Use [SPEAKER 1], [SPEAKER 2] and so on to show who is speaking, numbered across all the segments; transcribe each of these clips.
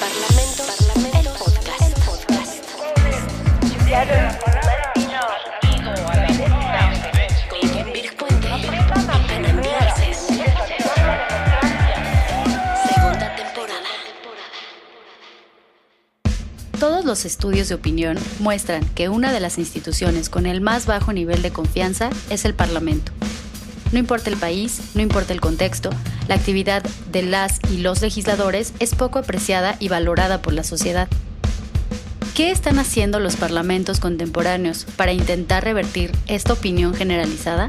[SPEAKER 1] Parlamento, Parlamento, podcast, podcast. Segunda temporada.
[SPEAKER 2] Todos los estudios de opinión muestran que una de las instituciones con el más bajo nivel de confianza es el Parlamento. No importa el país, no importa el contexto, la actividad de las y los legisladores es poco apreciada y valorada por la sociedad. ¿Qué están haciendo los parlamentos contemporáneos para intentar revertir esta opinión generalizada?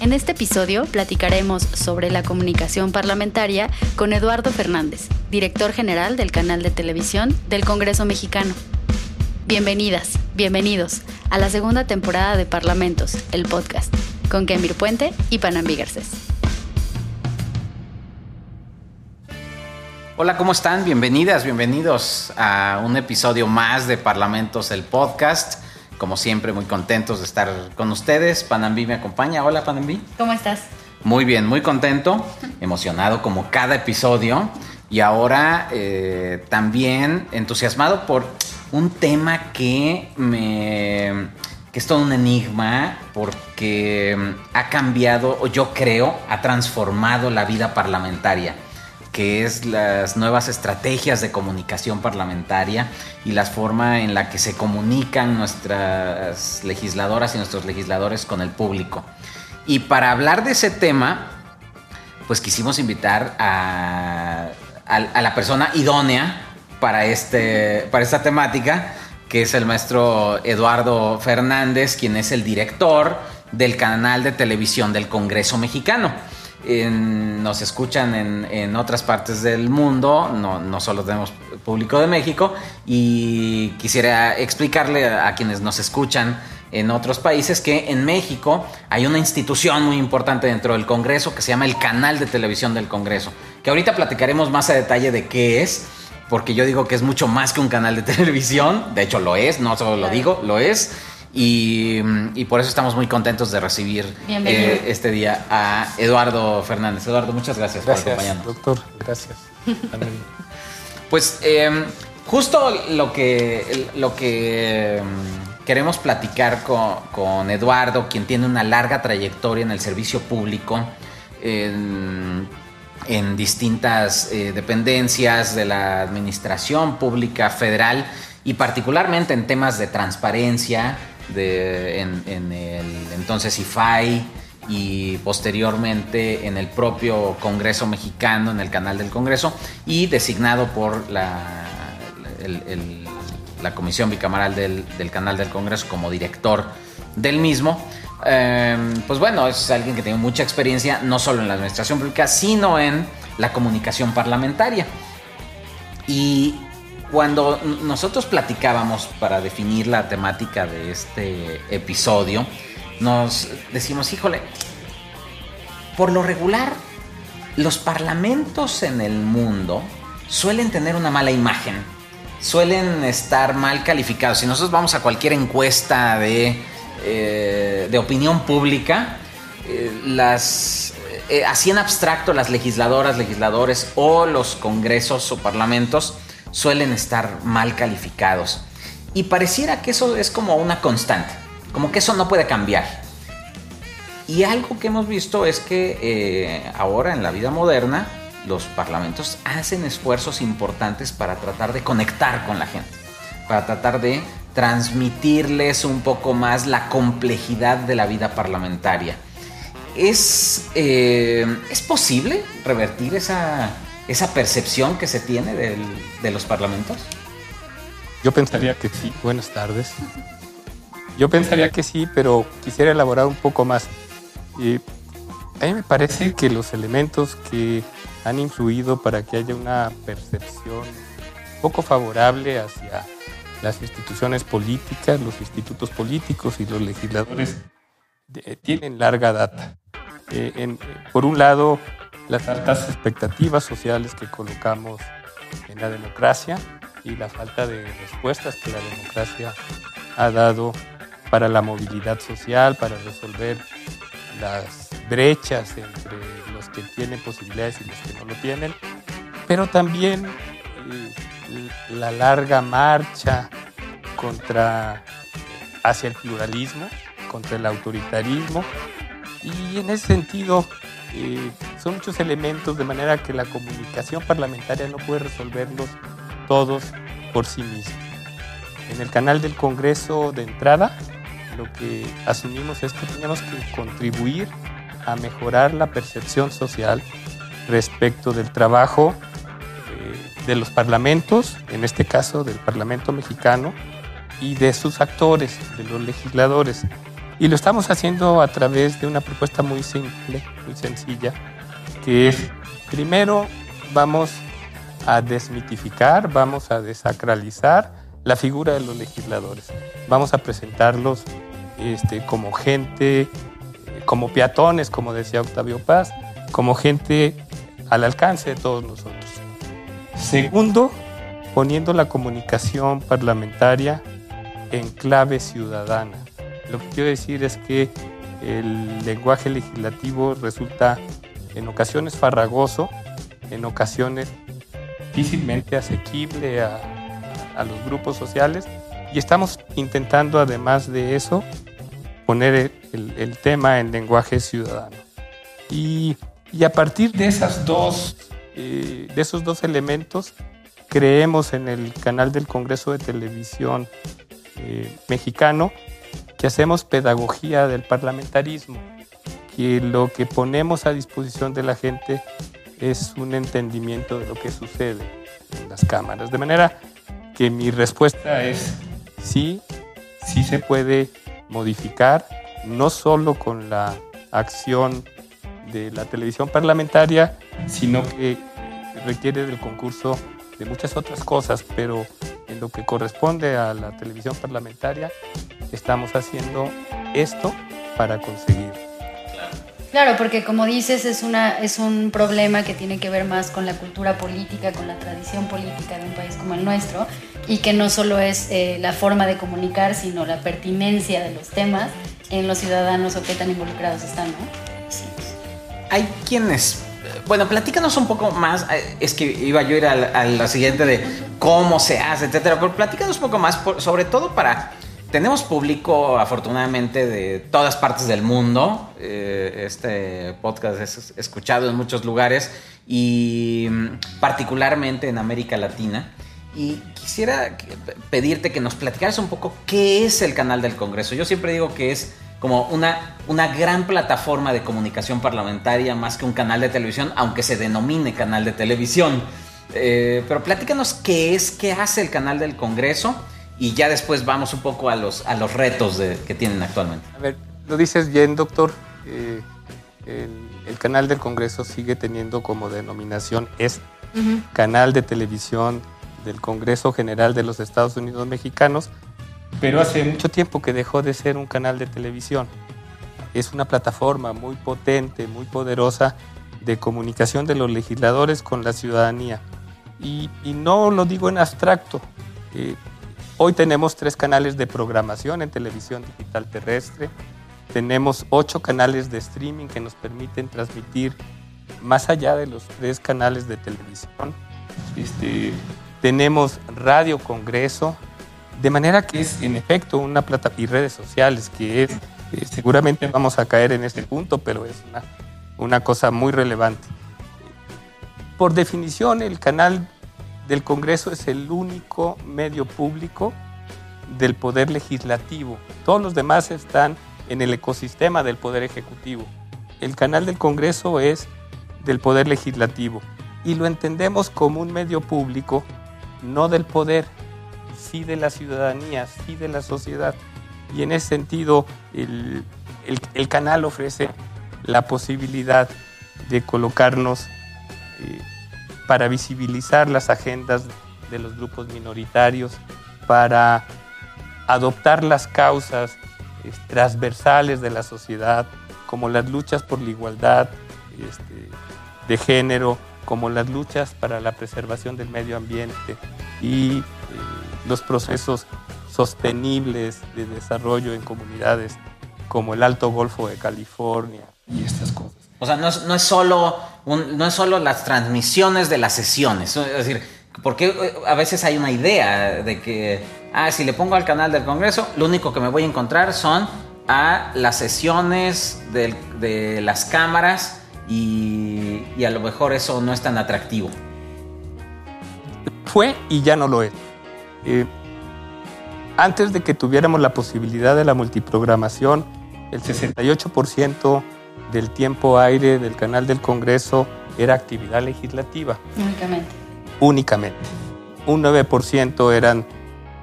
[SPEAKER 2] En este episodio platicaremos sobre la comunicación parlamentaria con Eduardo Fernández, director general del canal de televisión del Congreso Mexicano. Bienvenidas, bienvenidos a la segunda temporada de Parlamentos, el podcast, con Kemir Puente y Panambi Garcés.
[SPEAKER 3] Hola, ¿cómo están? Bienvenidas, bienvenidos a un episodio más de Parlamentos, el podcast. Como siempre, muy contentos de estar con ustedes. Panambi me acompaña. Hola, Panambi.
[SPEAKER 2] ¿Cómo estás?
[SPEAKER 3] Muy bien, muy contento, emocionado como cada episodio y ahora eh, también entusiasmado por un tema que me que es todo un enigma porque ha cambiado, o yo creo, ha transformado la vida parlamentaria que es las nuevas estrategias de comunicación parlamentaria y la forma en la que se comunican nuestras legisladoras y nuestros legisladores con el público. Y para hablar de ese tema, pues quisimos invitar a, a, a la persona idónea para, este, para esta temática, que es el maestro Eduardo Fernández, quien es el director del canal de televisión del Congreso Mexicano. En, nos escuchan en, en, otras partes del mundo, no, no, solo tenemos público de México, y quisiera explicarle a, a quienes nos escuchan en otros países que en México hay una institución muy importante dentro del Congreso que se llama el Canal de Televisión del Congreso, que ahorita platicaremos más a detalle de qué es, porque yo digo que es mucho más que un canal de televisión, de hecho lo es, no solo lo digo, lo es. Y, y, por eso estamos muy contentos de recibir eh, este día a Eduardo Fernández. Eduardo, muchas gracias,
[SPEAKER 4] gracias
[SPEAKER 3] por acompañarnos.
[SPEAKER 4] Doctor, gracias.
[SPEAKER 3] pues eh, justo lo que, lo que queremos platicar con, con, Eduardo, quien tiene una larga trayectoria en el servicio público, en, en distintas eh, dependencias de la Administración Pública Federal y particularmente en temas de transparencia, de, en, el entonces IFAI y posteriormente en el propio Congreso mexicano, en el canal del Congreso, y designado por la, la Comisión Bicamaral del, del, canal del Congreso como director del mismo. Eh, pues bueno, es alguien que tiene mucha experiencia, no solo en la administración pública, sino en la comunicación parlamentaria. Y cuando nosotros platicábamos para definir la temática de este episodio, nos decimos, híjole, por lo regular, los parlamentos en el mundo suelen tener una mala imagen, suelen estar mal calificados. Si nosotros vamos a cualquier encuesta de, eh, de opinión pública, eh, las, eh, así en abstracto las legisladoras, legisladores o los congresos o parlamentos, suelen estar mal calificados. Y pareciera que eso es como una constante, como que eso no puede cambiar. Y algo que hemos visto es que eh, ahora en la vida moderna los parlamentos hacen esfuerzos importantes para tratar de conectar con la gente, para tratar de transmitirles un poco más la complejidad de la vida parlamentaria. ¿Es, eh, ¿es posible revertir esa, esa percepción que se tiene del, de los parlamentos?
[SPEAKER 4] Yo pensaría que sí. Buenas tardes. Yo pensaría que sí, pero quisiera elaborar un poco más. Eh, a mí me parece que los elementos que han influido para que haya una percepción poco favorable hacia las instituciones políticas, los institutos políticos y los legisladores de, tienen larga data. Eh, en, por un lado, las altas expectativas sociales que colocamos en la democracia y la falta de respuestas que la democracia ha dado para la movilidad social, para resolver las brechas entre los que tienen posibilidades y los que no lo tienen, pero también eh, la larga marcha contra hacia el pluralismo, contra el autoritarismo. Y en ese sentido eh, son muchos elementos de manera que la comunicación parlamentaria no puede resolverlos todos por sí misma. En el canal del Congreso de entrada lo que asumimos es que tenemos que contribuir a mejorar la percepción social respecto del trabajo eh, de los parlamentos, en este caso del Parlamento mexicano, y de sus actores, de los legisladores. Y lo estamos haciendo a través de una propuesta muy simple, muy sencilla, que es, primero vamos a desmitificar, vamos a desacralizar la figura de los legisladores. Vamos a presentarlos este, como gente, como peatones, como decía Octavio Paz, como gente al alcance de todos nosotros. Segundo, poniendo la comunicación parlamentaria en clave ciudadana. Lo que quiero decir es que el lenguaje legislativo resulta en ocasiones farragoso, en ocasiones difícilmente asequible a, a los grupos sociales y estamos intentando además de eso poner el, el tema en lenguaje ciudadano. Y, y, a partir de, esas dos, eh, de esos dos elementos, creemos en el canal del Congreso de Televisión eh, mexicano hacemos pedagogía del parlamentarismo, que lo que ponemos a disposición de la gente es un entendimiento de lo que sucede en las cámaras. De manera que mi respuesta es sí, sí se puede modificar, no solo con la acción de la televisión parlamentaria, sino que requiere del concurso de muchas otras cosas, pero en lo que corresponde a la televisión parlamentaria, estamos haciendo esto para conseguir.
[SPEAKER 2] Claro, porque como dices, es, una, es un problema que tiene que ver más con la cultura política, con la tradición política de un país como el nuestro, y que no solo es eh, la forma de comunicar, sino la pertinencia de los temas en los ciudadanos o qué tan involucrados están, ¿no? Sí.
[SPEAKER 3] Hay quienes bueno, platícanos un poco más. Eh, es que iba yo a ir a la, siguiente de cómo se hace, etcétera. Pero platícanos un poco más, sobre todo para. Tenemos público, afortunadamente, de todas partes del mundo. Eh, este podcast es escuchado en muchos lugares y mm, particularmente en América Latina. Y quisiera pedirte que nos platicaras un poco qué es el canal del Congreso. Yo siempre digo que es como una, una gran plataforma de comunicación parlamentaria más que un canal de televisión, aunque se denomine canal de televisión. Eh, pero platícanos qué es, qué hace el canal del Congreso y ya después vamos un poco a los, a los retos que tienen actualmente.
[SPEAKER 4] A ver, lo dices bien, doctor. Eh, el, canal del Congreso sigue teniendo como denominación es Canal de Televisión del Congreso General de los Estados Unidos Mexicanos, pero hace mucho tiempo que dejó de ser un canal de televisión. Es una plataforma muy potente, muy poderosa de comunicación de los legisladores con la ciudadanía. Y, no lo digo en abstracto. Eh, hoy tenemos tres canales de programación en televisión digital terrestre. Tenemos ocho canales de streaming que nos permiten transmitir más allá de los tres canales de televisión. Este, tenemos Radio Congreso, de manera que es en efecto una plata y redes sociales, que es, eh, seguramente vamos a caer en este punto, pero es una, una cosa muy relevante. Por definición, el canal del Congreso es el único medio público del poder legislativo. Todos los demás están en el ecosistema del poder ejecutivo. El canal del Congreso es del poder legislativo y lo entendemos como un medio público no del poder, sí de la ciudadanía, sí de la sociedad. Y en ese sentido, el, el, canal ofrece la posibilidad de colocarnos eh, para visibilizar las agendas de los grupos minoritarios, para adoptar las causas transversales de la sociedad, como las luchas por la igualdad este, de género, como las luchas para la preservación del medio ambiente y eh, los procesos sostenibles de desarrollo en comunidades como el Alto Golfo de California y estas cosas.
[SPEAKER 3] O sea, no es, no es solo, no es solo las transmisiones de las sesiones. Es decir, Porque eh, a veces hay una idea de que, ah, si le pongo al canal del Congreso, lo único que me voy a encontrar son a las sesiones de las cámaras y, a lo mejor eso no es tan atractivo.
[SPEAKER 4] Fue y ya no lo es. Eh, antes de que tuviéramos la posibilidad de la multiprogramación, el 68% del tiempo aire del canal del Congreso era actividad legislativa.
[SPEAKER 2] Únicamente.
[SPEAKER 4] Únicamente. Un 9% eran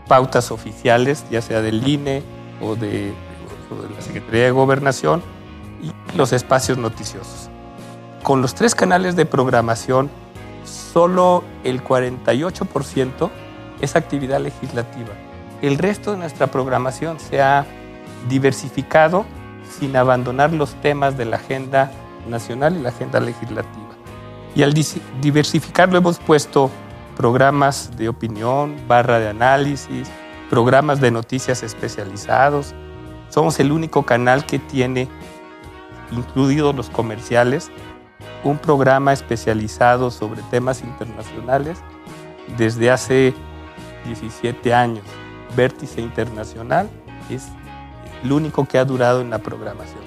[SPEAKER 4] pautas oficiales, ya sea del INE o de, o de la Secretaría de Gobernación, y los espacios noticiosos. Con los tres canales de programación, solo el 48% es actividad legislativa. El resto de nuestra programación se ha diversificado sin abandonar los temas de la agenda nacional y la agenda legislativa. Y al diversificarlo hemos puesto programas de opinión, barra de análisis, programas de noticias especializados. Somos el único canal que tiene, incluidos los comerciales, un programa especializado sobre temas internacionales desde hace 17 años. Vértice Internacional es el único que ha durado en la programación.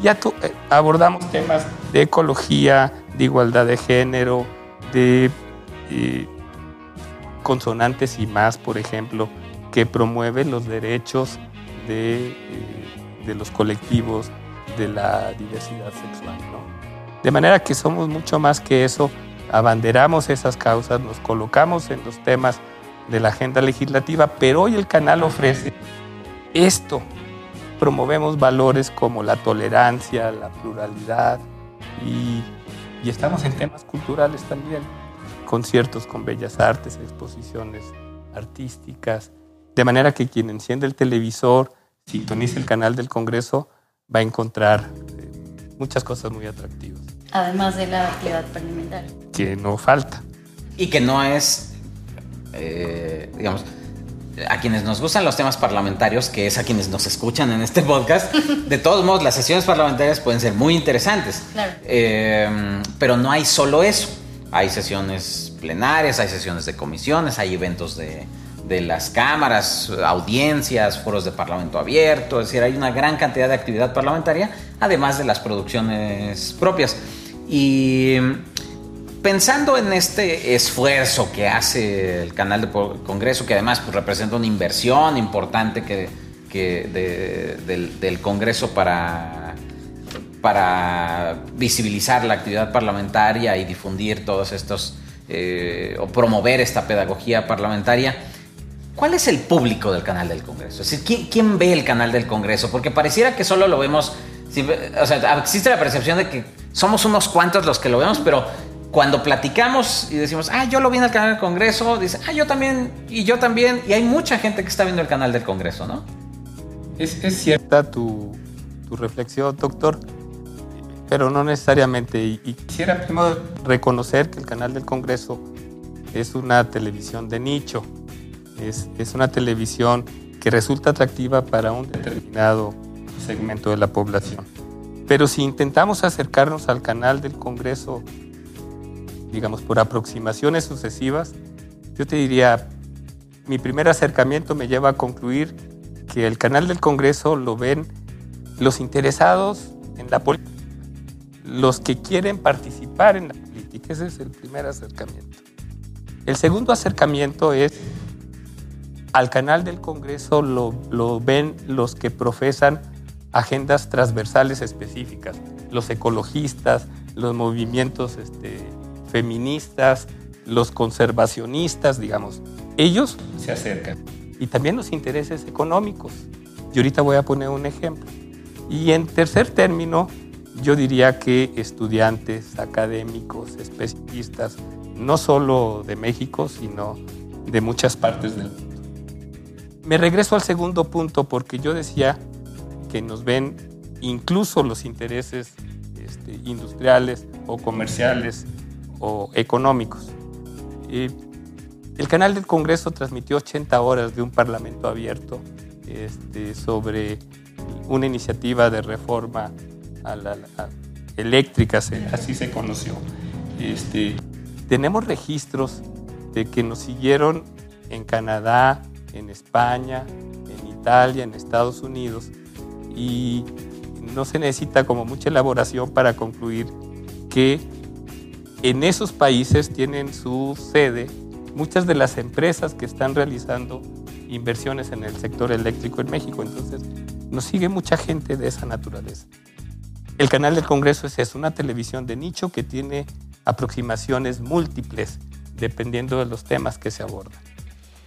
[SPEAKER 4] Ya eh, abordamos temas de ecología, de igualdad de género, de eh, consonantes y más, por ejemplo, que promueve los derechos de, eh, de los colectivos de la diversidad sexual. De manera que somos mucho más que eso, abanderamos esas causas, nos colocamos en los temas de la agenda legislativa, pero hoy el canal ofrece esto. Promovemos valores como la tolerancia, la pluralidad y, estamos en temas culturales también, conciertos con bellas artes, exposiciones artísticas, de manera que quien enciende el televisor, sintonice el canal del Congreso, va a encontrar eh, muchas cosas muy atractivas.
[SPEAKER 2] Además de la actividad parlamentaria.
[SPEAKER 4] Que no falta.
[SPEAKER 3] Y que no es, eh, digamos, a quienes nos gustan los temas parlamentarios, que es a quienes nos escuchan en este podcast, de todos modos, las sesiones parlamentarias pueden ser muy interesantes.
[SPEAKER 2] Claro.
[SPEAKER 3] Eh, pero no hay solo eso. Hay sesiones plenarias, hay sesiones de comisiones, hay eventos de, de las cámaras, audiencias, foros de parlamento abierto, es decir, hay una gran cantidad de actividad parlamentaria, además de las producciones propias. Y pensando en este esfuerzo que hace el canal de Congreso, que además pues, representa una inversión importante que, del, Congreso para, para visibilizar la actividad parlamentaria y difundir todos estos, eh, o promover esta pedagogía parlamentaria, ¿cuál es el público del canal del Congreso? Es decir, ¿quién, ve el canal del Congreso? Porque pareciera que solo lo vemos, o sea, existe la percepción de que somos unos cuantos los que lo vemos, pero cuando platicamos y decimos, ah, yo lo vi en el canal del Congreso, dice, ah, yo también, y yo también, y hay mucha gente que está viendo el canal del Congreso, ¿no?
[SPEAKER 4] Es, cierta tu, reflexión, doctor, pero no necesariamente. Y, quisiera primero reconocer que el canal del Congreso es una televisión de nicho, es, es una televisión que resulta atractiva para un determinado segmento de la población. Pero si intentamos acercarnos al canal del Congreso, digamos, por aproximaciones sucesivas, yo te diría, mi primer acercamiento me lleva a concluir que el canal del Congreso lo ven los interesados en la política, los que quieren participar en la política. Ese es el primer acercamiento. El segundo acercamiento es al canal del Congreso lo, lo ven los que profesan agendas transversales específicas, los ecologistas, los movimientos este, feministas, los conservacionistas, digamos, ellos se acercan. Y también los intereses económicos. Y ahorita voy a poner un ejemplo. Y en tercer término, yo diría que estudiantes, académicos, especialistas, no solo de México, sino de muchas partes del mundo. Me regreso al segundo punto porque yo decía que nos ven incluso los intereses este, industriales o comerciales o económicos. el canal del Congreso transmitió 80 horas de un parlamento abierto este, sobre una iniciativa de reforma a eléctrica, así se conoció. Este, tenemos registros este, que nos siguieron en Canadá, en España, en Italia, en Estados Unidos, y no se necesita como mucha elaboración para concluir que en esos países tienen su sede muchas de las empresas que están realizando inversiones en el sector eléctrico en México. Entonces, nos sigue mucha gente de esa naturaleza. El canal del Congreso es una televisión de nicho que tiene aproximaciones múltiples dependiendo de los temas que se abordan.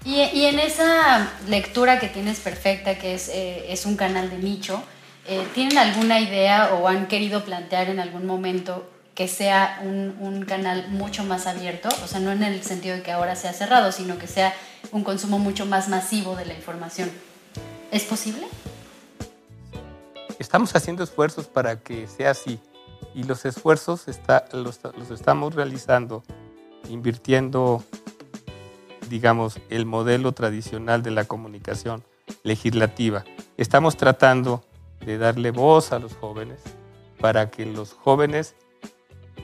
[SPEAKER 2] Y, en esa lectura que tienes perfecta, que es, eh, es un canal de nicho, eh, ¿tienen alguna idea o han querido plantear en algún momento que sea un, un, canal mucho más abierto? O sea, no en el sentido de que ahora sea cerrado, sino que sea un consumo mucho más masivo de la información. ¿Es posible?
[SPEAKER 4] Estamos haciendo esfuerzos para que sea así y los esfuerzos está, los, los estamos realizando invirtiendo, digamos, el modelo tradicional de la comunicación legislativa. Estamos tratando de darle voz a los jóvenes para que los jóvenes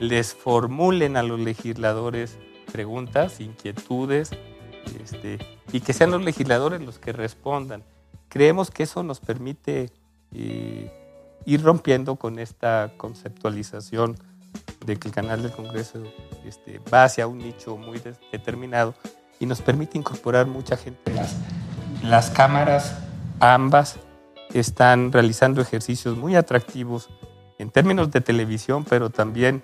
[SPEAKER 4] les formulen a los legisladores preguntas, inquietudes, este, y que sean los legisladores los que respondan. Creemos que eso nos permite eh, ir rompiendo con esta conceptualización de que el canal del Congreso este, va hacia un nicho muy determinado y nos permite incorporar mucha gente. Las, las cámaras, ambas, están realizando ejercicios muy atractivos en términos de televisión, pero también,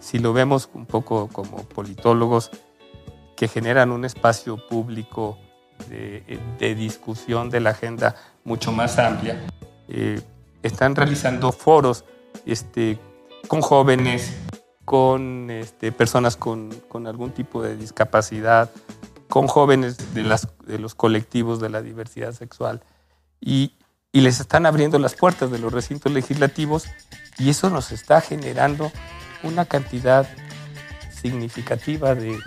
[SPEAKER 4] si lo vemos un poco como politólogos, que generan un espacio público de, discusión de la agenda mucho más amplia. Eh, están realizando foros este, con jóvenes, con este, personas con, algún tipo de discapacidad, con jóvenes de, las, de los colectivos de la diversidad sexual. Y, y les están abriendo las puertas de los recintos legislativos y eso nos está generando una cantidad significativa de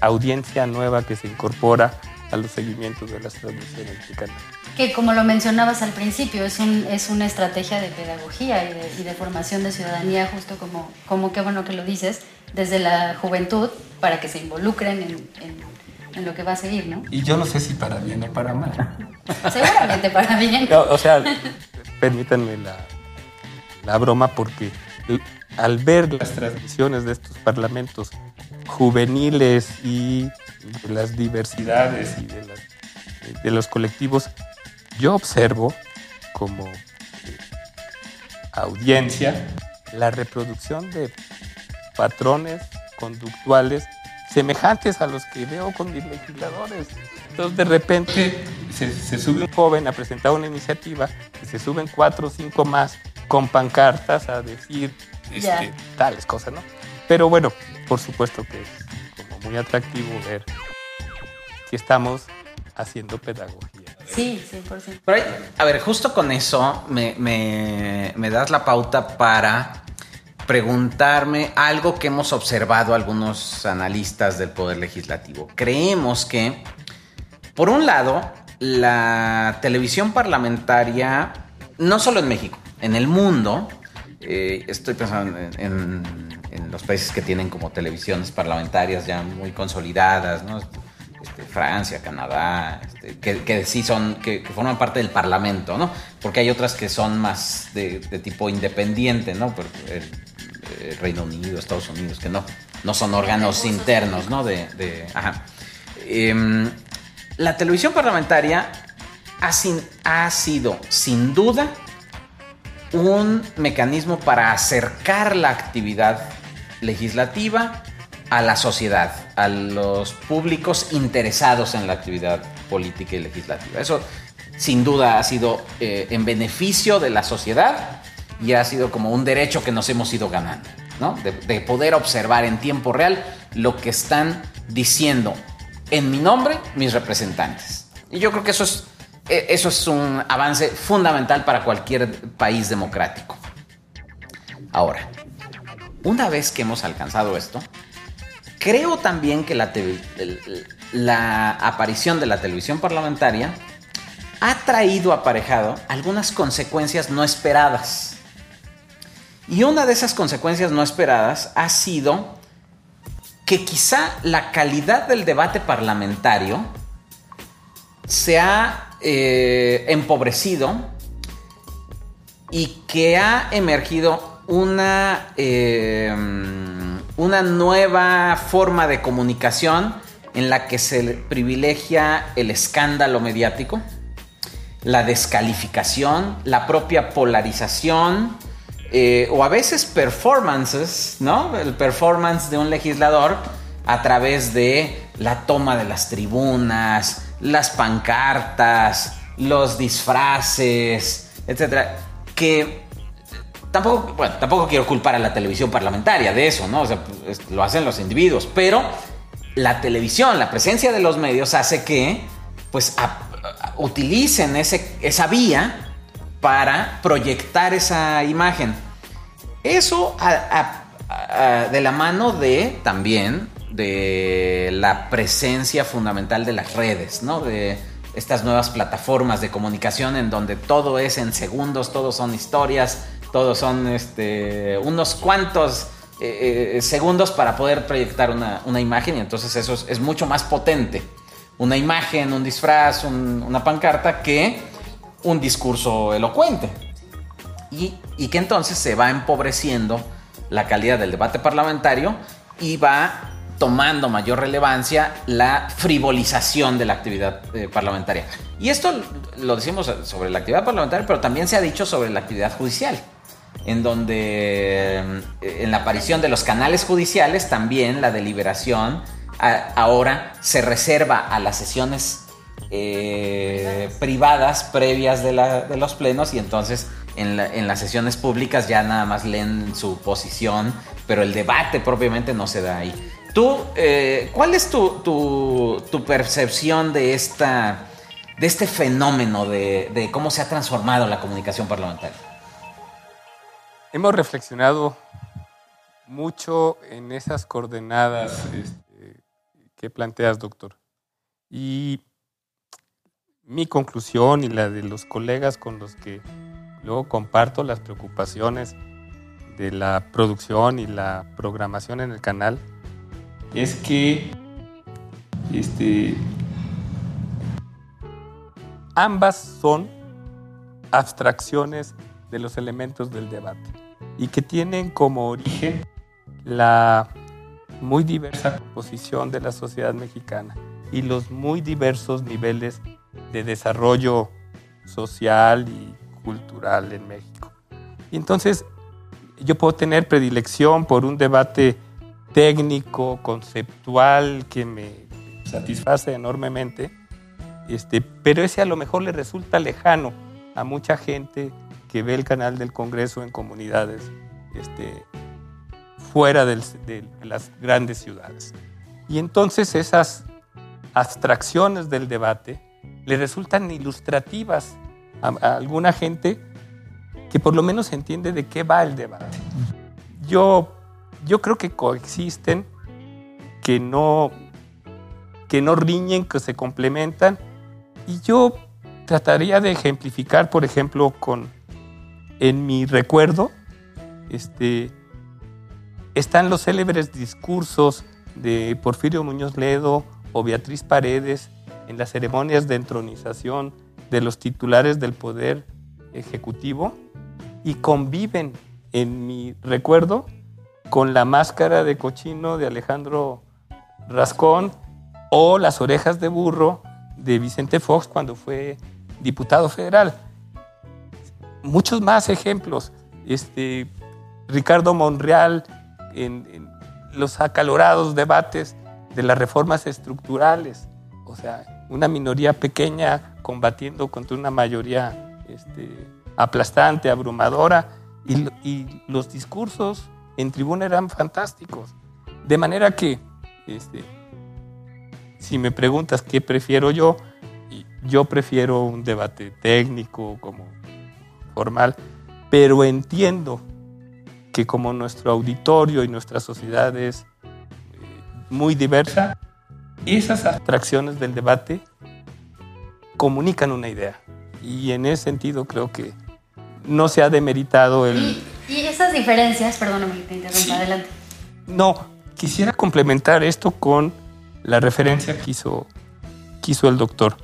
[SPEAKER 4] audiencia nueva que se incorpora a los seguimientos de las transmisiones mexicanas
[SPEAKER 2] que como lo mencionabas al principio, es, un, es una estrategia de pedagogía y de, formación de ciudadanía, justo como, como qué bueno que lo dices, desde la juventud, para que se involucren en, lo que va a seguir, ¿no?
[SPEAKER 4] Y yo no sé si para bien o para mal.
[SPEAKER 2] Seguramente para bien.
[SPEAKER 4] o sea, permítanme la, la broma porque al ver las transmisiones de estos parlamentos juveniles y de las diversidades y de, de los colectivos, yo observo como eh, audiencia la reproducción de patrones conductuales semejantes a los que veo con mis legisladores. Entonces de repente se, sube un joven a presentar una iniciativa y se suben cuatro o cinco más con pancartas a decir este, tales cosas, ¿no? Pero bueno, por supuesto que es como muy atractivo ver que estamos haciendo pedagogía.
[SPEAKER 2] Sí, 100%.
[SPEAKER 3] Pero, a ver, justo con eso me, me, das la pauta para preguntarme algo que hemos observado algunos analistas del Poder Legislativo. Creemos que, por un lado, la televisión parlamentaria, no solo en México, en el mundo, eh, estoy pensando en, en, los países que tienen como televisiones parlamentarias ya muy consolidadas, ¿no? Este, Francia, Canadá, este, que, sí son, que, forman parte del Parlamento, ¿no? Porque hay otras que son más de, tipo independiente, ¿no? el, Reino Unido, Estados Unidos, que no, no son órganos internos, ¿no? De, em, la televisión parlamentaria ha, ha sido, sin duda, un mecanismo para acercar la actividad legislativa a la sociedad, a los públicos interesados en la actividad política y legislativa. Eso sin duda ha sido eh, en beneficio de la sociedad y ha sido como un derecho que nos hemos ido ganando, ¿no? De, poder observar en tiempo real lo que están diciendo en mi nombre mis representantes. Y yo creo que eso es, eso es un avance fundamental para cualquier país democrático. Ahora, una vez que hemos alcanzado esto, Creo también que la, aparición de la televisión parlamentaria ha traído aparejado algunas consecuencias no esperadas. Y una de esas consecuencias no esperadas ha sido que quizá la calidad del debate parlamentario se ha eh, empobrecido y que ha emergido una, eh, una nueva forma de comunicación en la que se privilegia el escándalo mediático, la descalificación, la propia polarización, eh, o a veces performances, ¿no? El performance de un legislador a través de la toma de las tribunas, las pancartas, los disfraces, etcétera, que tampoco, bueno, tampoco quiero culpar a la televisión parlamentaria de eso, ¿no? O sea, pues, lo hacen los individuos, pero la televisión, la presencia de los medios hace que, pues, utilicen ese, esa vía para proyectar esa imagen. Eso de la mano de también de la presencia fundamental de las redes, ¿no? De estas nuevas plataformas de comunicación en donde todo es en segundos, todos son historias, todos son este, unos cuantos eh, eh, segundos para poder proyectar una, imagen y entonces eso es, mucho más potente. Una imagen, un disfraz, una pancarta que un discurso elocuente. Y, y que entonces se va empobreciendo la calidad del debate parlamentario y va tomando mayor relevancia la frivolización de la actividad eh, parlamentaria. Y esto lo decimos sobre la actividad parlamentaria, pero también se ha dicho sobre la actividad judicial, en donde eh, en la aparición de los canales judiciales también la deliberación ahora se reserva a las sesiones eh, privadas previas de, los plenos y entonces en, en, las sesiones públicas ya nada más leen su posición, pero el debate propiamente no se da ahí. Tú, eh, ¿cuál es tu, percepción de, esta, de este fenómeno de, cómo se ha transformado la comunicación parlamentaria?
[SPEAKER 4] Hemos reflexionado mucho en esas coordenadas este, que planteas, doctor. Y mi conclusión y la de los colegas con los que luego comparto las preocupaciones de la producción y la programación en el canal es que este, ambas son abstracciones de los elementos del debate y que tienen como origen la muy diversa composición de la sociedad mexicana y los muy diversos niveles de desarrollo social y cultural en México. Y entonces yo puedo tener predilección por un debate técnico, conceptual, que me satisface enormemente, este, pero ese a lo mejor le resulta lejano a mucha gente que ve el canal del Congreso en comunidades este, fuera de las grandes ciudades. Y entonces esas abstracciones del debate le resultan ilustrativas a, a, alguna gente que por lo menos entiende de qué va el debate. Yo yo creo que coexisten, que no, que no riñen, que se complementan. Y yo trataría de ejemplificar, por ejemplo, con en mi recuerdo, este, están los célebres discursos de Porfirio Muñoz Ledo o Beatriz Paredes en las ceremonias de entronización de los titulares del poder ejecutivo y conviven en mi recuerdo con la máscara de cochino de Alejandro Rascón o las orejas de burro de Vicente Fox cuando fue diputado federal. Muchos más ejemplos. Este, Ricardo Monreal en, los acalorados debates de las reformas estructurales. O sea, una minoría pequeña combatiendo contra una mayoría este, aplastante, abrumadora, y, y los discursos en tribuna eran fantásticos. De manera que, este, si me preguntas qué prefiero yo, yo prefiero un debate técnico, como formal, pero entiendo que como nuestro auditorio y nuestra sociedad es eh, muy diversa, esas abstracciones del debate comunican una idea. Y en ese sentido creo que no se ha demeritado el...
[SPEAKER 2] Y esas diferencias, perdóname que te interrumpa, adelante.
[SPEAKER 4] No, quisiera complementar esto con la referencia que hizo, que hizo el doctor.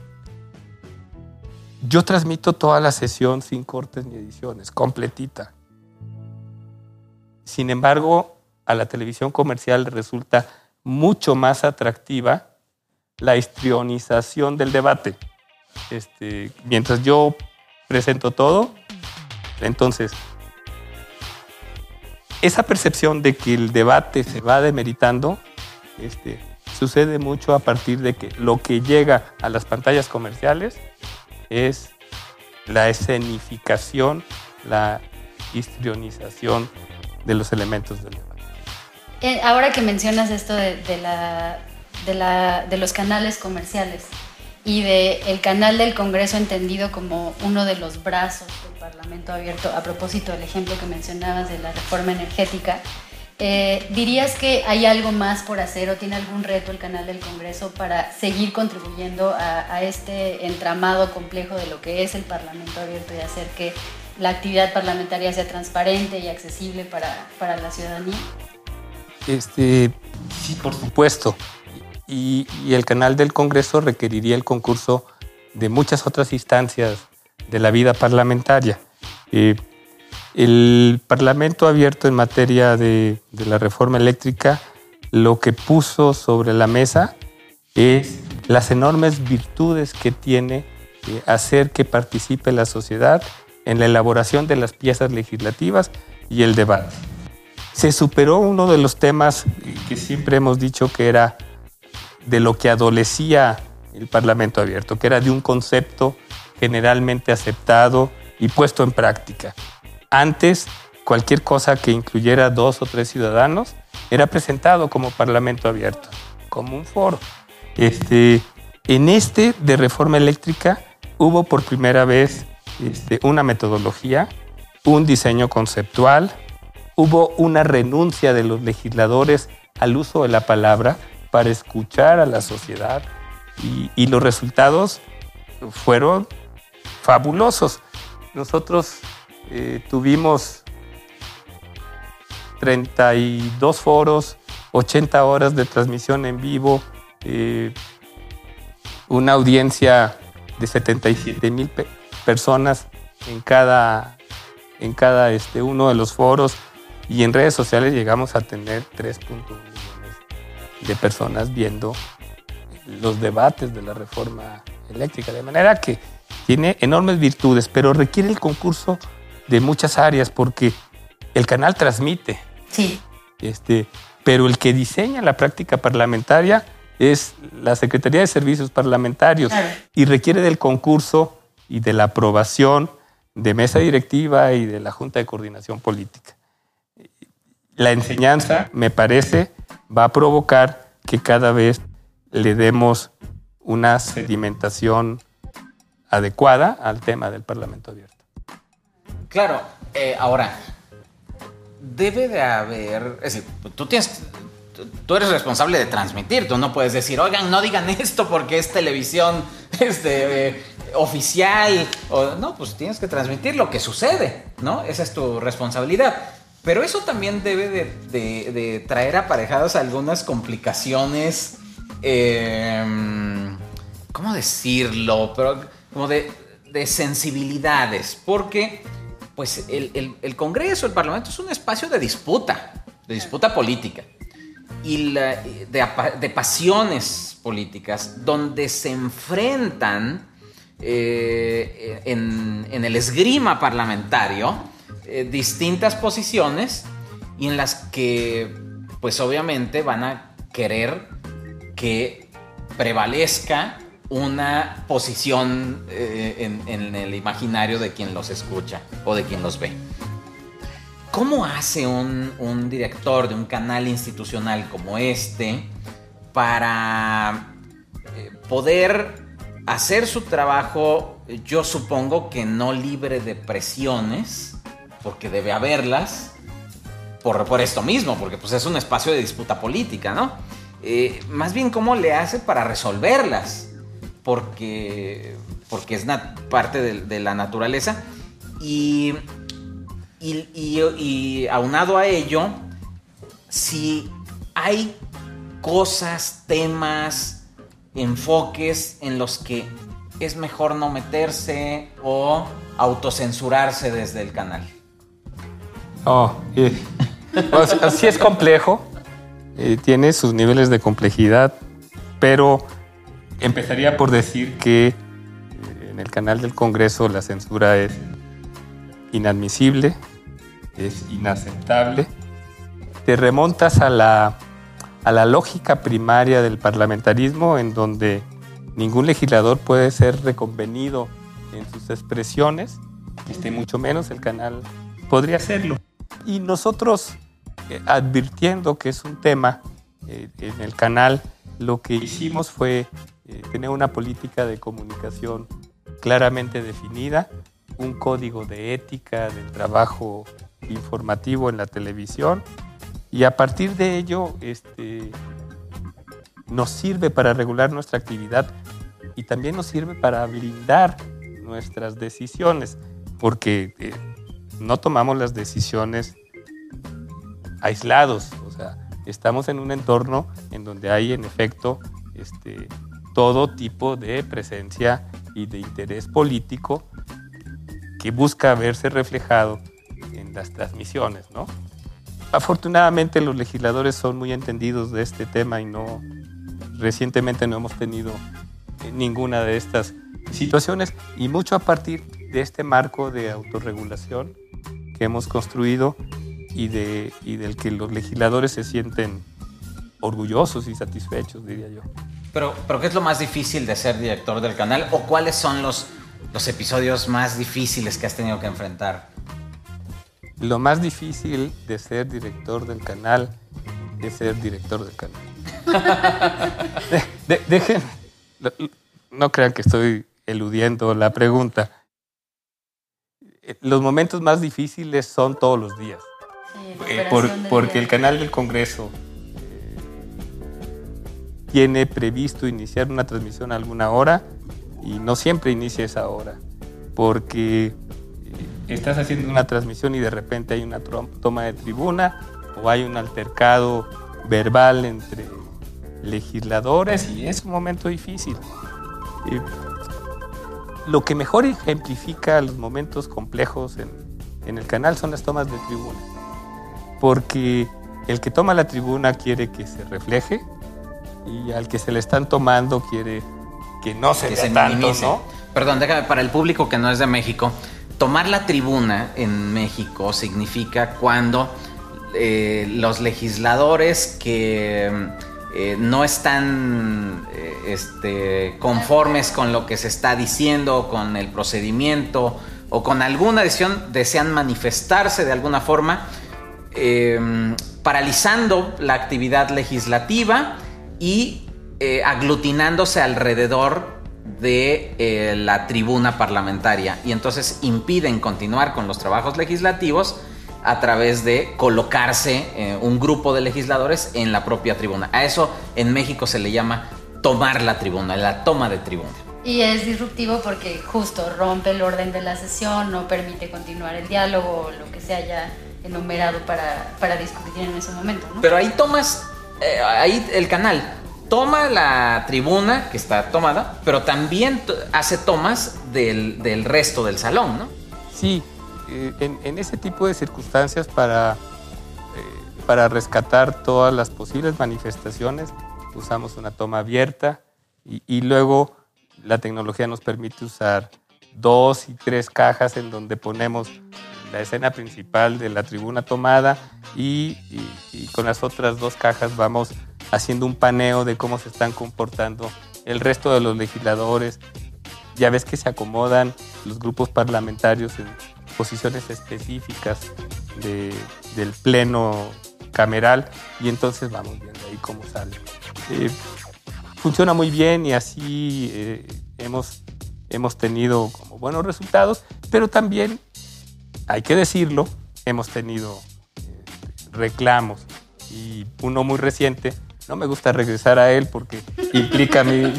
[SPEAKER 4] Yo transmito toda la sesión sin cortes ni ediciones, completita. Sin embargo, a la televisión comercial resulta mucho más atractiva la histrionización del debate. Este, mientras yo presento todo, entonces esa percepción de que el debate se va demeritando este, sucede mucho a partir de que lo que llega a las pantallas comerciales es la escenificación, la histrionización de los elementos del debate.
[SPEAKER 2] Eh, ahora que mencionas esto de, la, de, la, de los canales comerciales y del el canal del Congreso entendido como uno de los brazos del Parlamento abierto, a propósito del ejemplo que mencionabas de la reforma energética, eh, ¿dirías que hay algo más por hacer o tiene algún reto el canal del Congreso para seguir contribuyendo a, a este entramado complejo de lo que es el Parlamento abierto y hacer que la actividad parlamentaria sea transparente y accesible para, para la ciudadanía?
[SPEAKER 4] Este, sí, por supuesto. Y, y, el canal del Congreso requeriría el concurso de muchas otras instancias de la vida parlamentaria. Eh, el Parlamento abierto en materia de, de, la reforma eléctrica lo que puso sobre la mesa es las enormes virtudes que tiene eh, hacer que participe la sociedad en la elaboración de las piezas legislativas y el debate. Se superó uno de los temas que siempre hemos dicho que era de lo que adolecía el Parlamento abierto, que era de un concepto generalmente aceptado y puesto en práctica. Antes, cualquier cosa que incluyera dos o tres ciudadanos era presentado como Parlamento abierto, como un foro. Este, en este de reforma eléctrica hubo por primera vez este, una metodología, un diseño conceptual, hubo una renuncia de los legisladores al uso de la palabra para escuchar a la sociedad. Y, los resultados fueron fabulosos. Nosotros eh, tuvimos 32 foros, 80 horas de transmisión en vivo, eh, una audiencia de 77 mil personas en cada, en cada este, uno de los foros. Y en redes sociales llegamos a tener 3.1 millones de personas viendo los debates de la reforma eléctrica, de manera que tiene enormes virtudes, pero requiere el concurso de muchas áreas porque el canal transmite.
[SPEAKER 2] Sí.
[SPEAKER 4] Este, pero el que diseña la práctica parlamentaria es la Secretaría de Servicios Parlamentarios y requiere del concurso y de la aprobación de mesa directiva y de la Junta de Coordinación Política. La enseñanza, me parece, va a provocar que cada vez le demos una sedimentación adecuada al tema del Parlamento abierto.
[SPEAKER 3] Claro, eh, ahora, debe de haber, es decir, tú tienes, tú eres responsable de transmitir, tú no puedes decir, oigan, no digan esto porque es televisión este, oficial, o no, pues tienes que transmitir lo que sucede, ¿no? Esa es tu responsabilidad. Pero eso también debe de, traer aparejadas algunas complicaciones, em, ¿cómo decirlo? Pero como de, sensibilidades, porque pues el, Congreso, el Parlamento es un espacio de disputa, de disputa política y de, pasiones políticas, donde se enfrentan eh, en, el esgrima parlamentario eh, distintas posiciones y en las que pues obviamente van a querer que prevalezca una posición eh, en, el imaginario de quien los escucha o de quien los ve. ¿Cómo hace un, un director de un canal institucional como este para poder hacer su trabajo, yo supongo que no libre de presiones, porque debe haberlas, por, por esto mismo, porque pues es un espacio de disputa política, ¿no? Eh, más bien cómo le hace para resolverlas, porque, porque es parte de, la naturaleza. Y, y, aunado a ello, si hay cosas, temas, enfoques en los que es mejor no meterse o autocensurarse desde el canal.
[SPEAKER 4] Oh, eh, pues, así es complejo, tiene sus niveles de complejidad, pero empezaría por decir que eh, en el canal del Congreso la censura es inadmisible, es inaceptable. Te remontas a la, a la lógica primaria del parlamentarismo en donde ningún legislador puede ser reconvenido en sus expresiones, este, mucho menos el canal podría hacerlo. Y nosotros, eh, advirtiendo que es un tema eh, en el canal, lo que hicimos fue eh, tener una política de comunicación claramente definida, un código de ética del trabajo informativo en la televisión. Y a partir de ello este, nos sirve para regular nuestra actividad y también nos sirve para blindar nuestras decisiones, porque no tomamos las decisiones aislados, o sea, estamos en un entorno en donde hay en efecto este, todo tipo de presencia y de interés político que busca verse reflejado en las transmisiones, ¿no? Afortunadamente los legisladores son muy entendidos de este tema y no recientemente no hemos tenido ninguna de estas situaciones y mucho a partir de este marco de autorregulación que hemos construido y, de, y del que los legisladores se sienten orgullosos y satisfechos, diría yo.
[SPEAKER 3] Pero, pero ¿qué es lo más difícil de ser director del canal o cuáles son los, los episodios más difíciles que has tenido que enfrentar?
[SPEAKER 4] Lo más difícil de ser director del canal es ser director del canal. De- de- dejen, no crean que estoy eludiendo la pregunta. Eh, Los momentos más difíciles son todos los días. Eh, por- porque el canal del Congreso eh, tiene previsto iniciar una transmisión a alguna hora y no siempre inicia esa hora, porque estás haciendo una transmisión y de repente hay una toma de tribuna o hay un altercado verbal entre legisladores y es un momento difícil. Eh, lo que mejor ejemplifica los momentos complejos en, en el canal son las tomas de tribuna porque el que toma la tribuna quiere que se refleje y al que se le están tomando quiere que no se
[SPEAKER 3] que
[SPEAKER 4] vea
[SPEAKER 3] se
[SPEAKER 4] tanto,
[SPEAKER 3] minimice.
[SPEAKER 4] ¿no?
[SPEAKER 3] Perdón, déjame, para el público que no es de México, tomar la tribuna en México significa cuando eh, los legisladores que eh, no están eh, este, conformes con lo que se está diciendo, con el procedimiento o con alguna decisión, desean manifestarse de alguna forma, eh, paralizando la actividad legislativa y eh, aglutinándose alrededor de la tribuna parlamentaria. Y entonces impiden continuar con los trabajos legislativos a través de colocarse eh, un grupo de legisladores en la propia tribuna. A eso en México se le llama tomar la tribuna, la toma de tribuna.
[SPEAKER 2] Y es disruptivo porque justo rompe el orden de la sesión, no permite continuar el diálogo o lo que se haya enumerado para, para discutir en ese momento, ¿no?
[SPEAKER 3] Pero ahí tomas, eh, ahí el canal toma la tribuna que está tomada, pero también hace tomas del, del resto del salón, ¿no?
[SPEAKER 4] Sí, eh, en, ese tipo de circunstancias para, eh, para rescatar todas las posibles manifestaciones usamos una toma abierta y, luego la tecnología nos permite usar dos y tres cajas en donde ponemos la escena principal de la tribuna tomada y- y con las otras dos cajas vamos haciendo un paneo de cómo se están comportando el resto de los legisladores. Ya ves que se acomodan los grupos parlamentarios en posiciones específicas de- del pleno cameral y entonces vamos viendo ahí cómo sale. Eh, funciona muy bien y así eh, hemos, hemos tenido como buenos resultados, pero también, hay que decirlo, hemos tenido eh, reclamos y uno muy reciente, no me gusta regresar a él porque implica mi,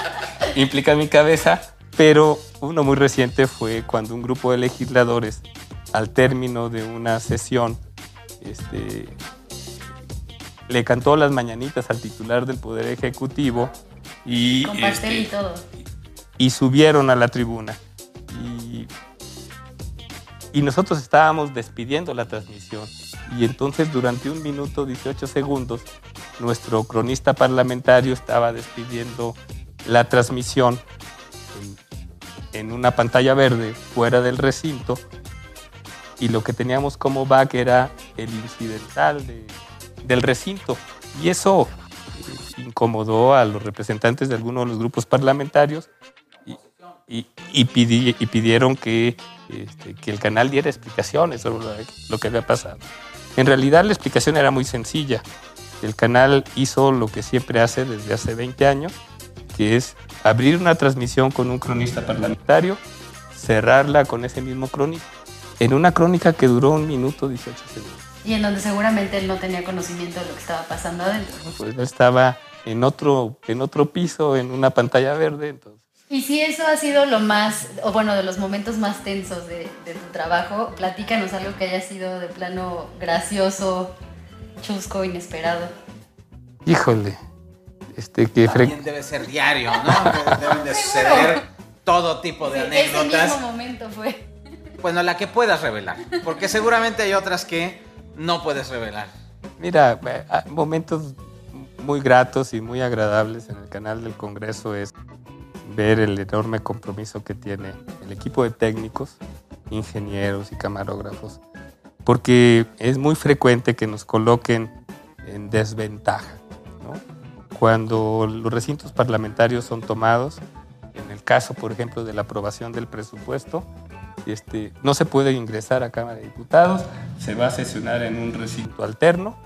[SPEAKER 4] implica mi cabeza, pero uno muy reciente fue cuando un grupo de legisladores, al término de una sesión, este, le cantó las mañanitas al titular del Poder Ejecutivo y,
[SPEAKER 2] Con pastel y
[SPEAKER 4] este,
[SPEAKER 2] todo.
[SPEAKER 4] y subieron a la tribuna. Y, y nosotros estábamos despidiendo la transmisión. Y entonces durante un minuto 18 segundos, nuestro cronista parlamentario estaba despidiendo la transmisión en, una pantalla verde fuera del recinto. Y lo que teníamos como back era el incidental de- del recinto. Y eso eh, incomodó a los representantes de algunos de los grupos parlamentarios y, y- y pidi- y pidieron que, este, que el canal diera explicaciones sobre lo que había pasado. En realidad la explicación era muy sencilla. El canal hizo lo que siempre hace desde hace 20 años, que es abrir una transmisión con un cronista parlamentario, cerrarla con ese mismo cronista, en una crónica que duró un minuto 18 segundos.
[SPEAKER 2] Y en donde seguramente él no tenía conocimiento de lo que estaba pasando adentro.
[SPEAKER 4] Pues él estaba en otro, en otro piso, en una pantalla verde, entonces
[SPEAKER 2] Y si eso ha sido lo más, o bueno, de los momentos más tensos de, de tu trabajo, platícanos algo que haya sido de plano gracioso, chusco, inesperado.
[SPEAKER 4] Híjole, este que fre-
[SPEAKER 3] También debe ser diario, ¿no? Deben de suceder todo tipo de
[SPEAKER 2] Ese
[SPEAKER 3] anécdotas.
[SPEAKER 2] mismo momento fue.
[SPEAKER 3] Bueno, la que puedas revelar. Porque seguramente hay otras que no puedes revelar.
[SPEAKER 4] mira, eh, ah, momentos muy gratos y muy agradables en el canal del Congreso es ver el enorme compromiso que tiene el equipo de técnicos, ingenieros y camarógrafos, porque es muy frecuente que nos coloquen en desventaja. Cuando los recintos parlamentarios son tomados, en el caso, por ejemplo, de la aprobación del presupuesto, este, no se puede ingresar a Cámara de Diputados, se va a sesionar en un recinto alterno,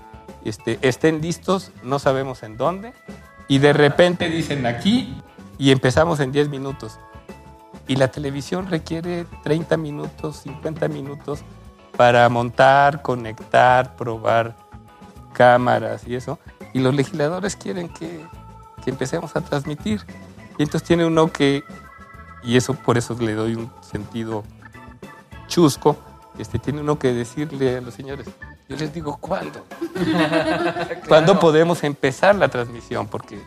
[SPEAKER 4] este, estén listos, no sabemos en dónde, y de repente dicen aquí y empezamos en 10 minutos. Y la televisión requiere 30 minutos, 50 minutos para montar, conectar, probar cámaras y eso. Y los legisladores quieren que, que empecemos a transmitir. Y entonces tiene uno que, y eso por eso le doy un sentido chusco, este, tiene uno que decirle a los señores, yo les digo, ¿cuándo? ¿Cuándo podemos empezar la transmisión? Porque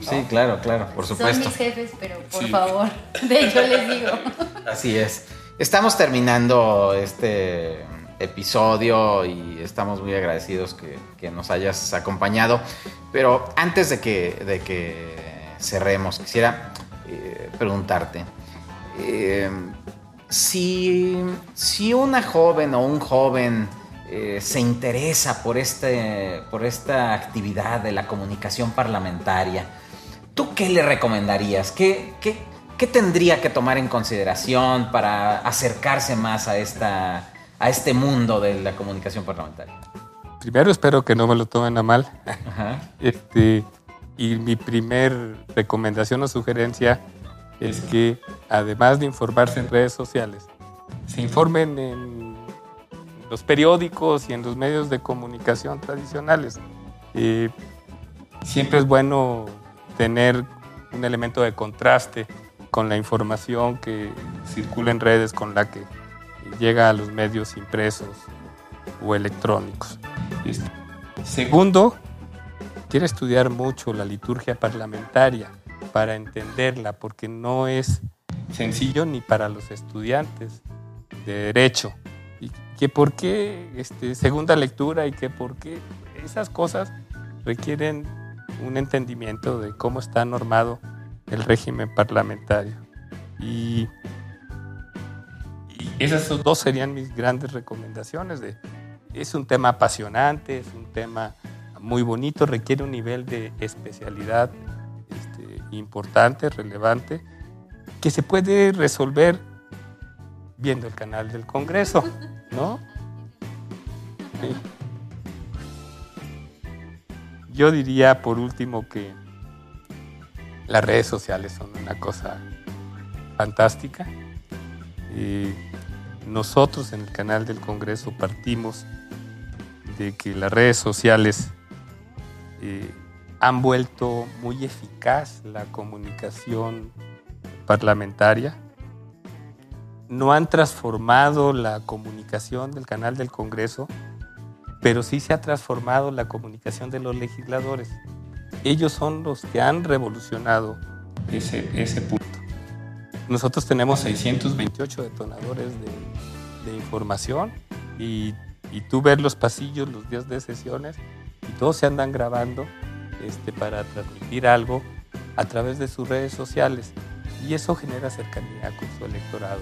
[SPEAKER 3] Sí, claro, claro, por
[SPEAKER 2] Son
[SPEAKER 3] supuesto.
[SPEAKER 2] mis jefes, pero por
[SPEAKER 4] Sí.
[SPEAKER 2] favor, de hecho les digo.
[SPEAKER 3] Así es. Estamos terminando este episodio y estamos muy agradecidos que, nos hayas acompañado. Pero antes de que, de que cerremos, quisiera eh, preguntarte. eh, si, si una joven o un joven eh, se interesa por, este, por esta actividad de la comunicación parlamentaria, ¿tú qué le recomendarías? ¿Qué, qué, qué tendría que tomar en consideración para acercarse más a, esta, a este mundo de la comunicación parlamentaria?
[SPEAKER 4] primero espero que no me lo tomen a mal.
[SPEAKER 3] Ajá.
[SPEAKER 4] Este, y mi primer recomendación o sugerencia es que, además de informarse en redes sociales, se informen en los periódicos y en los medios de comunicación tradicionales. Eh, siempre es bueno tener un elemento de contraste con la información que circula en redes, con la que llega a los medios impresos o electrónicos. Segundo, quiere estudiar mucho la liturgia parlamentaria para entenderla, porque no es sencillo ni para los estudiantes de derecho. Y que por qué este, segunda lectura y que por qué esas cosas requieren un entendimiento de cómo está normado el régimen parlamentario. Y esas dos serían mis grandes recomendaciones. Es un tema apasionante, es un tema muy bonito, requiere un nivel de especialidad este, importante, relevante, que se puede resolver viendo el canal del Congreso, ¿no? Yo diría por último que las redes sociales son una cosa fantástica. Y nosotros en el canal del Congreso partimos de que las redes sociales eh, han vuelto muy eficaz la comunicación parlamentaria, no han transformado la comunicación del canal del Congreso, pero sí se ha transformado la comunicación de los legisladores. Ellos son los que han revolucionado ese, ese punto. Nosotros tenemos 628 detonadores de, información y, y, tú ves los pasillos los días de sesiones y todos se andan grabando este, para transmitir algo a través de sus redes sociales y eso genera cercanía con su electorado.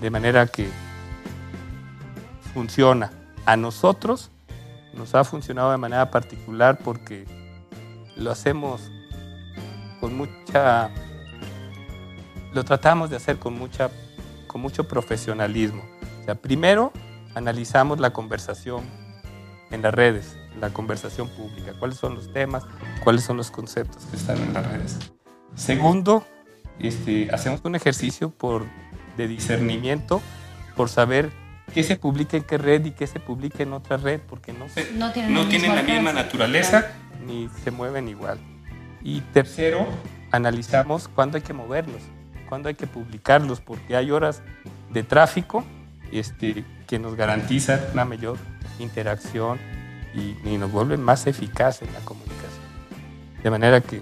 [SPEAKER 4] De manera que funciona. A nosotros nos ha funcionado de manera particular porque lo hacemos con mucha lo tratamos de hacer con mucha con mucho profesionalismo. O sea, primero analizamos la conversación en las redes, la conversación pública, cuáles son los temas, cuáles son los conceptos que están en las redes. Segundo, este, hacemos un ejercicio por, de discernimiento por saber qué se publica en qué red y qué se publica en otra red, porque no, se,
[SPEAKER 2] No tienen
[SPEAKER 4] no la misma naturaleza ni se mueven igual. Y tercero, analizamos cuándo hay que moverlos, cuándo hay que publicarlos, porque hay horas de tráfico este, que nos garantizan una mayor interacción y, y nos vuelven más eficaces en la comunicación. De manera que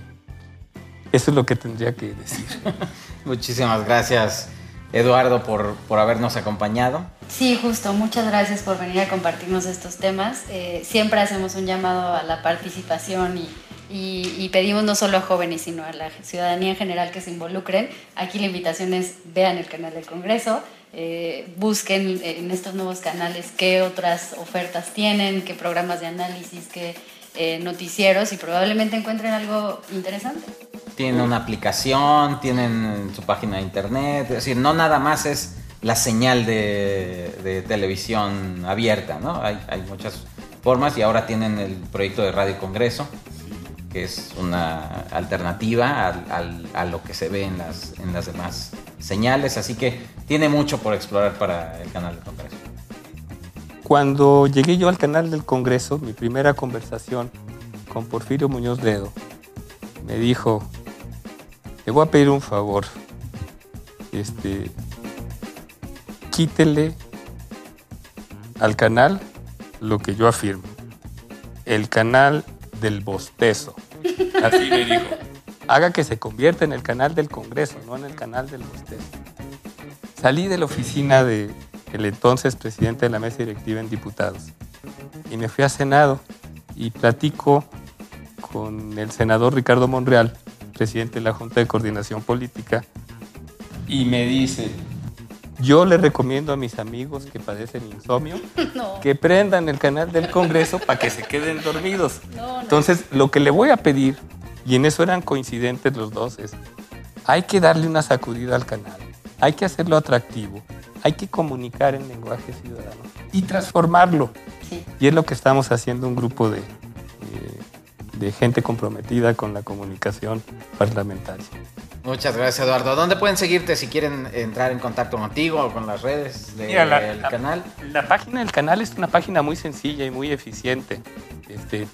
[SPEAKER 4] eso es lo que tendría que decir.
[SPEAKER 3] Muchísimas gracias, Eduardo, por, por habernos acompañado.
[SPEAKER 2] Sí, justo. Muchas gracias por venir a compartirnos estos temas. Eh, siempre hacemos un llamado a la participación y, y- y pedimos no solo a jóvenes, sino a la ciudadanía en general que se involucren. Aquí la invitación es vean el canal del Congreso, eh, busquen en estos nuevos canales qué otras ofertas tienen, qué programas de análisis, qué eh, noticieros y probablemente encuentren algo interesante.
[SPEAKER 3] Tienen una aplicación, tienen su página de internet, es decir, no nada más es la señal de, de televisión abierta, ¿no? Hay, hay muchas formas y ahora tienen el proyecto de Radio Congreso, que es una alternativa al- a lo que se ve en las, en las demás señales, así que tiene mucho por explorar para el canal de Congreso.
[SPEAKER 4] Cuando llegué yo al canal del Congreso, mi primera conversación con Porfirio Muñoz Ledo, me dijo, le voy a pedir un favor, este, quítele al canal lo que yo afirmo, el canal del bostezo. Así me dijo. Haga que se convierta en el canal del Congreso, no en el canal del bostezo. Salí de la oficina del entonces presidente de la mesa directiva en diputados y me fui a Senado y platico con el senador Ricardo Monreal, presidente de la Junta de Coordinación Política, y me dice, yo le recomiendo a mis amigos que padecen insomnio
[SPEAKER 2] No.
[SPEAKER 4] que prendan el canal del Congreso para que se queden dormidos.
[SPEAKER 2] No, no.
[SPEAKER 4] Entonces, lo que le voy a pedir, y en eso eran coincidentes los dos, es, hay que darle una sacudida al canal, hay que hacerlo atractivo, hay que comunicar en lenguaje ciudadano y transformarlo.
[SPEAKER 2] Sí.
[SPEAKER 4] Y es lo que estamos haciendo un grupo de, eh, de gente comprometida con la comunicación parlamentaria.
[SPEAKER 3] Muchas gracias, Eduardo. ¿Dónde pueden seguirte si quieren entrar en contacto contigo o con las redes del
[SPEAKER 4] la-
[SPEAKER 3] canal?
[SPEAKER 4] La página del canal es una página muy sencilla y muy eficiente. Este,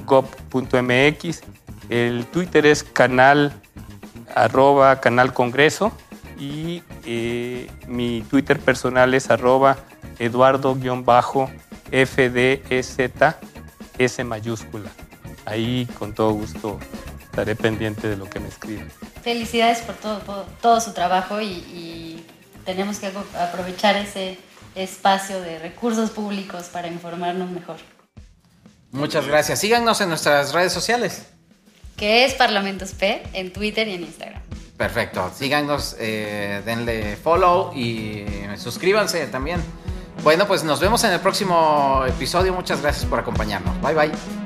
[SPEAKER 4] www.canaldelcongreso.gov.mx. El Twitter es canal arroba canal congreso y eh, mi Twitter personal es arroba eduardo-fdez S mayúscula. Ahí con todo gusto estaré pendiente de lo que me escriben.
[SPEAKER 2] Felicidades por todo, su trabajo y, y tenemos que aprovechar ese espacio de recursos públicos para informarnos mejor.
[SPEAKER 3] Muchas gracias. Síganos en nuestras redes sociales.
[SPEAKER 2] Que es Parlamentos P en Twitter y en Instagram.
[SPEAKER 3] Perfecto. Síganos, eh, denle follow y suscríbanse también. Bueno, pues nos vemos en el próximo episodio. Muchas gracias por acompañarnos. Bye bye.